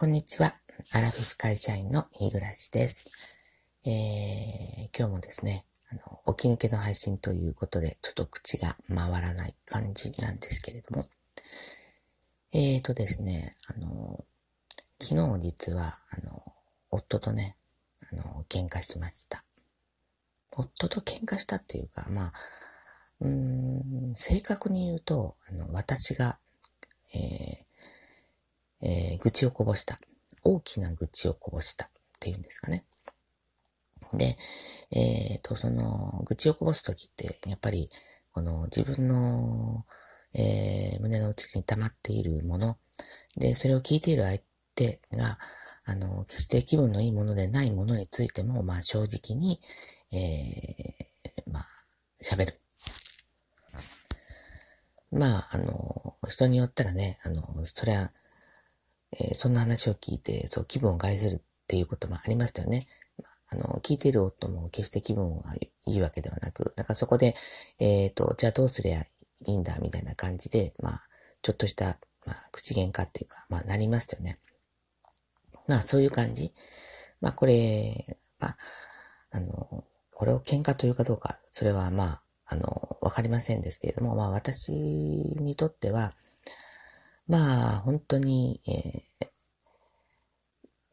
こんにちは。アラフィフ会社員の日暮です。えー、今日もですね、あの、起き抜けの配信ということで、ちょっと口が回らない感じなんですけれども、えーとですね、あの、昨日実は、あの、夫とね、あの、喧嘩しました。夫と喧嘩したっていうか、まあ、うーん、正確に言うと、あの、私が、えー、えー、愚痴をこぼした。大きな愚痴をこぼしたっていうんですかね。で、えっ、ー、と、その、愚痴をこぼすときって、やっぱり、この自分の、えー、胸の内に溜まっているもの、で、それを聞いている相手が、あの、決して気分のいいものでないものについても、まあ正直に、えー、まあ、喋る。まあ、あの、人によったらね、あの、それは、えー、そんな話を聞いて、そう、気分を害するっていうこともありましたよね。あの、聞いている夫も決して気分がいいわけではなく、だからそこで、えっ、ー、と、じゃあどうすりゃいいんだ、みたいな感じで、まあ、ちょっとした、まあ、口喧嘩っていうか、まあ、なりますよね。まあ、そういう感じ。まあ、これ、まあ、あの、これを喧嘩というかどうか、それはまあ、あの、わかりませんですけれども、まあ、私にとっては、まあ、本当に、え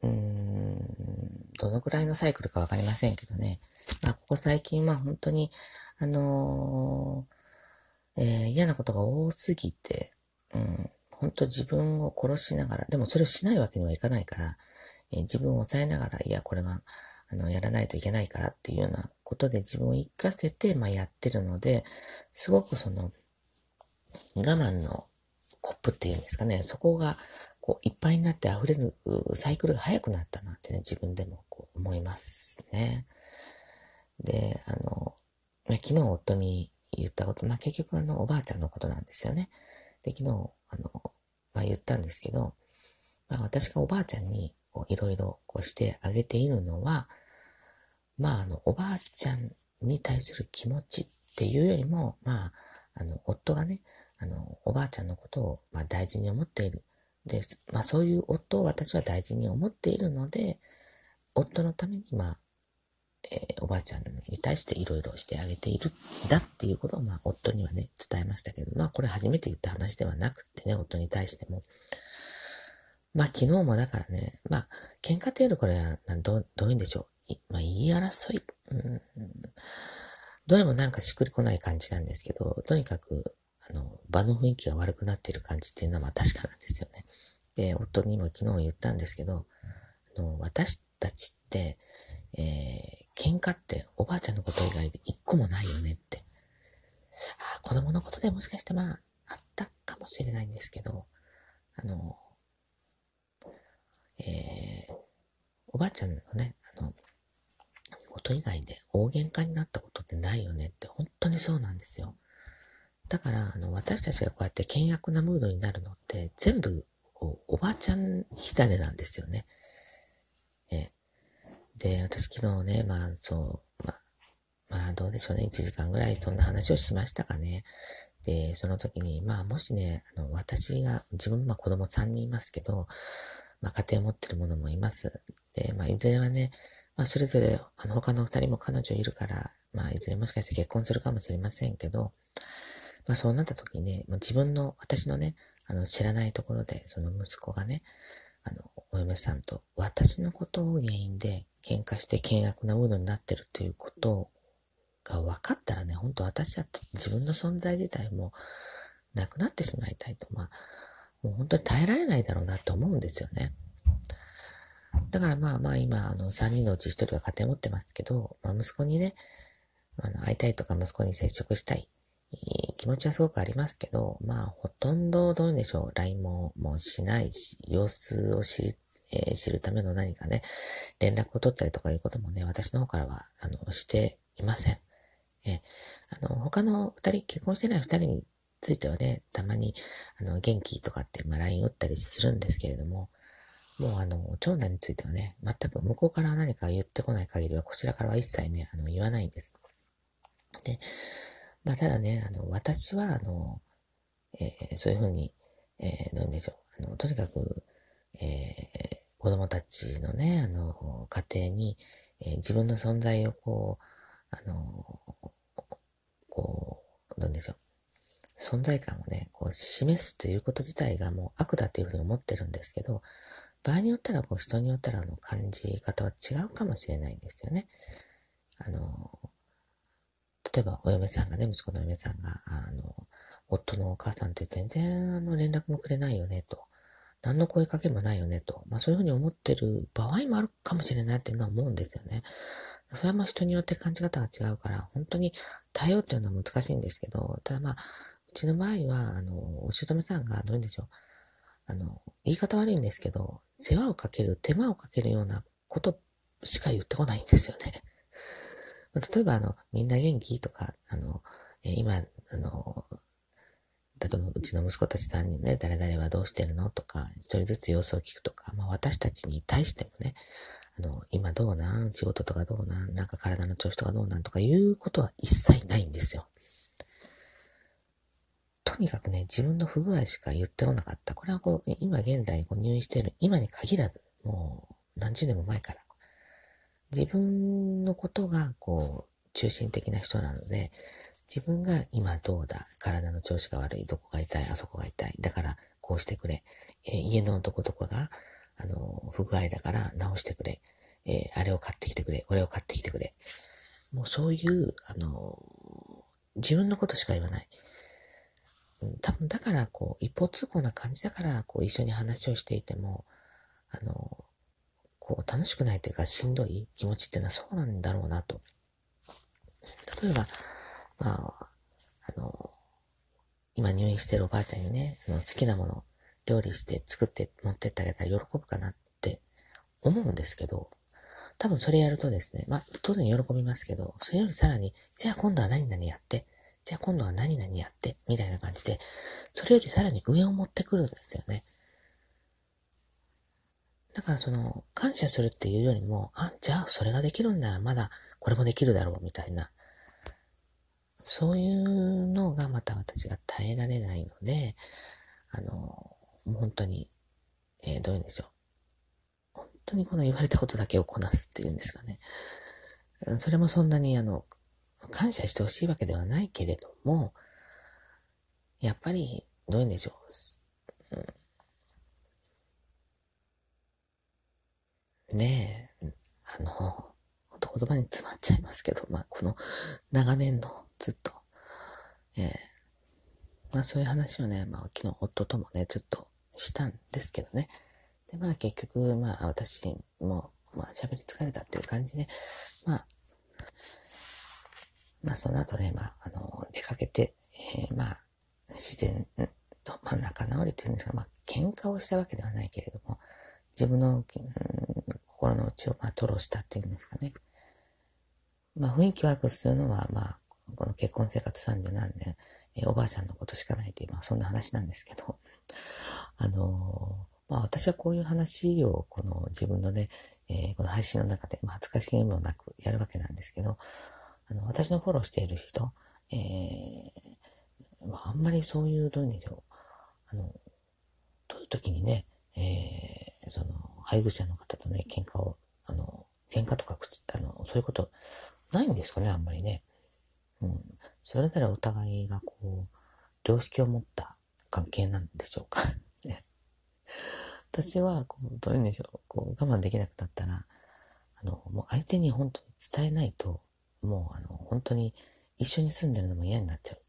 ー、うん、どのくらいのサイクルかわかりませんけどね。まあ、ここ最近は本当に、あのー、えー、嫌なことが多すぎて、うん、本当自分を殺しながら、でもそれをしないわけにはいかないから、えー、自分を抑えながら、いや、これは、あの、やらないといけないからっていうようなことで自分を活かせて、まあ、やってるので、すごくその、我慢のコップっていうんですかね、そこがこういっぱいになって溢れるサイクルが早くなったなってね、自分でもこう思いますね。で、あの、まあ、昨日夫に言ったこと、まあ、結局あの、おばあちゃんのことなんですよね。で、昨日、あの、まあ、言ったんですけど、まあ、私がおばあちゃんにいろいろこうしてあげているのは、まあ、あの、おばあちゃんに対する気持ちっていうよりも、まあ、あの、夫がね、あの、おばあちゃんのことを、まあ、大事に思っている。で、まあ、そういう夫を私は大事に思っているので、夫のために、まあ、えー、おばあちゃんに対していろいろしてあげているんだっていうことを、まあ、夫にはね、伝えましたけど、まあ、これ初めて言った話ではなくてね、夫に対しても。まあ、昨日もだからね、まあ、喧嘩っていうのこれは、どうどういうんでしょう。まあ、言い争い。うん、どれもなんかしっくりこない感じなんですけど、とにかく、あの、場の雰囲気が悪くなっている感じっていうのはまあ確かなんですよね。で、夫にも昨日言ったんですけど、あの、私たちって、えー、喧嘩っておばあちゃんのこと以外で一個もないよねって。あ子供のことでもしかしてまあ、あったかもしれないんですけど、あの、えー、おばあちゃんのね、あの、こと以外で大喧嘩になったことってないよねって本当にそうなんですよ。だから、あの、私たちがこうやって険悪なムードになるのって、全部、こう、おばあちゃん火種なんですよね。えで、私昨日ね、まあ、そう、まあ、まあ、どうでしょうね。1時間ぐらいそんな話をしましたかね。で、その時に、まあ、もしね、あの、私が、自分、まあ、子供3人いますけど、まあ、家庭持ってる者もいます。で、まあ、いずれはね、まあ、それぞれ、あの、他の2人も彼女いるから、まあ、いずれもしかして結婚するかもしれませんけど、まあそうなった時にね、まあ、自分の、私のね、あの、知らないところで、その息子がね、あの、お嫁さんと私のことを原因で喧嘩して険悪なムードになってるということが分かったらね、本当私だって自分の存在自体もなくなってしまいたいと、まあ、もう本当に耐えられないだろうなと思うんですよね。だからまあまあ今、あの、3人のうち1人は家庭持ってますけど、まあ息子にね、あの、会いたいとか息子に接触したい。気持ちはすごくありますけど、まあ、ほとんどどうでしょう、LINE ももうしないし、様子を知る、えー、知るための何かね、連絡を取ったりとかいうこともね、私の方からは、あの、していません。えあの、他の二人、結婚してない二人についてはね、たまに、あの、元気とかって、まあ、LINE 打ったりするんですけれども、もうあの、長男についてはね、全く向こうから何か言ってこない限りは、こちらからは一切ね、あの、言わないんです。で、まあ、ただね、あの、私は、あの、えー、そういうふうに、えー、どううんでしょう。あの、とにかく、え子供たちのね、あの、家庭に、えー、自分の存在をこう、あの、こう、どうでしょう。存在感をね、こう示すということ自体がもう悪だというふうに思ってるんですけど、場合によったらこう人によったらあの感じ方は違うかもしれないんですよね。あの、例えばお嫁さんがね、息子のお嫁さんが、あの、夫のお母さんって全然あの連絡もくれないよね、と。何の声かけもないよね、と。まあそういうふうに思ってる場合もあるかもしれないっていうのは思うんですよね。それはまあ人によって感じ方が違うから、本当に対応っていうのは難しいんですけど、ただまあ、うちの場合は、あの、お姑さんがどういうんでしょう。あの、言い方悪いんですけど、世話をかける、手間をかけるようなことしか言ってこないんですよね。例えば、あの、みんな元気とか、あの、え今、あの、例えばうちの息子たち3人ね、誰々はどうしてるのとか、一人ずつ様子を聞くとか、まあ私たちに対してもね、あの、今どうなん？仕事とかどうなん？なんか体の調子とかどうなん？とかいうことは一切ないんですよ。とにかくね、自分の不具合しか言ってこなかった。これはこう、今現在こう入院している今に限らず、もう何十年も前から。自分のことがこう、中心的な人なので、自分が今どうだ体の調子が悪いどこが痛いあそこが痛いだからこうしてくれ。えー、家のどこどこが、あの、不具合だから直してくれ。えー、あれを買ってきてくれ。これを買ってきてくれ。もうそういう、あの、自分のことしか言わない。多分だから、こう、一方通行な感じだから、こう、一緒に話をしていても、あの、こう、楽しくないというか、しんどい気持ちっていうのはそうなんだろうなと。例えば、まあ、あの、今入院してるおばあちゃんにね、あの好きなもの、料理して作って持ってってあげたら喜ぶかなって思うんですけど、多分それやるとですね、まあ、当然喜びますけど、それよりさらに、じゃあ今度は何々やって、じゃあ今度は何々やって、みたいな感じで、それよりさらに上を持ってくるんですよね。だからその、感謝するっていうよりも、あ、じゃあそれができるんならまだこれもできるだろう、みたいな。そういうのがまた私が耐えられないので、あの、本当に、えー、どういうんでしょう。本当にこの言われたことだけをこなすっていうんですかね。それもそんなにあの、感謝してほしいわけではないけれども、やっぱり、どういうんでしょう。うん、ねえ、あの、ほんと言葉に詰まっちゃいますけど、まあ、この長年のずっと、えー、まあそういう話をね、まあ昨日夫ともね、ずっとしたんですけどね。で、まあ結局、まあ私も、まあ喋り疲れたっていう感じで、まあ、まあその後ね、まあ、あの、出かけて、えー、まあ、自然と、まあ仲直りというんですが、まあ喧嘩をしたわけではないけれども、自分の、うん、心の内をまあ吐露したっていうんですかね。まあ雰囲気悪くするのは、まあ、この結婚生活30何年、えー、おばあちゃんのことしかないという、まあそんな話なんですけど、あのー、まあ私はこういう話をこの自分のね、えー、この配信の中で、まあ恥ずかしげもなくやるわけなんですけど、あの、私のフォローしている人、えー、あ、んまりそういう、どういうでしょう、あの、どういう時にね、えー、その、配偶者の方とね、喧嘩を、あの、喧嘩とかあの、そういうこと、ないんですかね、あんまりね。うん。それぞれお互いがこう、良識を持った関係なんでしょうか。私は、こう、どういうんでしょう。こう、我慢できなくなったら、あの、もう相手に本当に伝えないと、もう、あの、本当に一緒に住んでるのも嫌になっちゃう。っ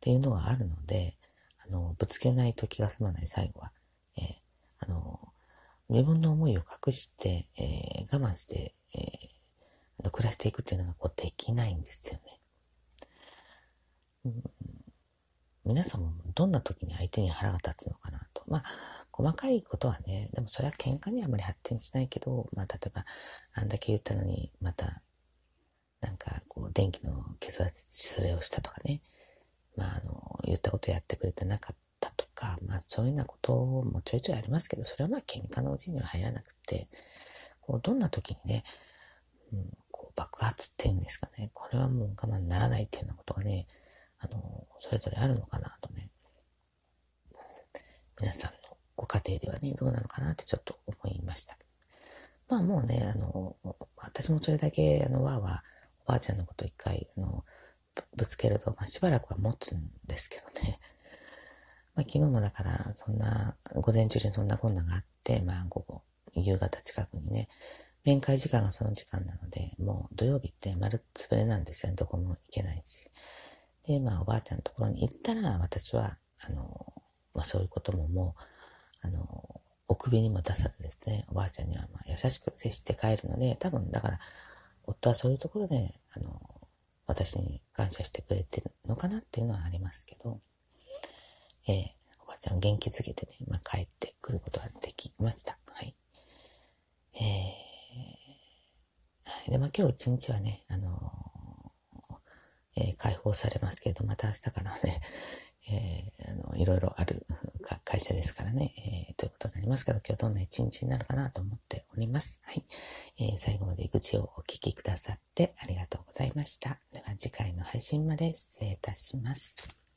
ていうのがあるので、あの、ぶつけないと気が済まない最後は、えー、あの、自分の思いを隠して、えー、我慢して、えー、暮らしていくっていうのがこうできないんですよね。うん、皆さんもどんな時に相手に腹が立つのかなと。まあ、細かいことはね、でもそれは喧嘩にはあまり発展しないけど、まあ、例えば、あんだけ言ったのに、また、なんか、こう、電気の消すそれをしたとかね、まあ、あの、言ったことやってくれてなかったとか、まあ、そういうようなこともちょいちょいありますけど、それはまあ、喧嘩のうちには入らなくて、こう、どんな時にね、うん、こう、爆発っていうんですかね、これはもう我慢ならないっていうようなことがね、あの、それぞれあるのかなとね、皆さんのご家庭ではね、どうなのかなってちょっと思いました。まあもうね、あの、私もそれだけ、あの、わーわー、ばあちゃんのこと一回、あの、ぶつけると、まあしばらくは持つんですけどね。まあ昨日もだから、そんな、午前中にそんな困難があって、まあ午後、夕方近くにね、面会時間がその時間なので、もう土曜日って丸つぶれなんですよね。どこも行けないし。で、まあおばあちゃんのところに行ったら、私は、あの、まあそういうことももう、あの、お首にも出さずですね、おばあちゃんにはま優しく接して帰るので、多分だから、夫はそういうところで、あの、私に感謝してくれてるのかなっていうのはありますけど、えー、おばちゃん元気づけてね、まあ、帰ってくることができました。はい。えー、で、まあ、今日一日はね、あのー、えー、解放されますけど、また明日からね、えー、あの、いろいろある会社ですからね、えー、ということになりますけど、今日どんな一日になるかなと思っております。はい。えー、最後まで愚痴をお聞きくださってありがとうございました。では次回の配信まで失礼いたします。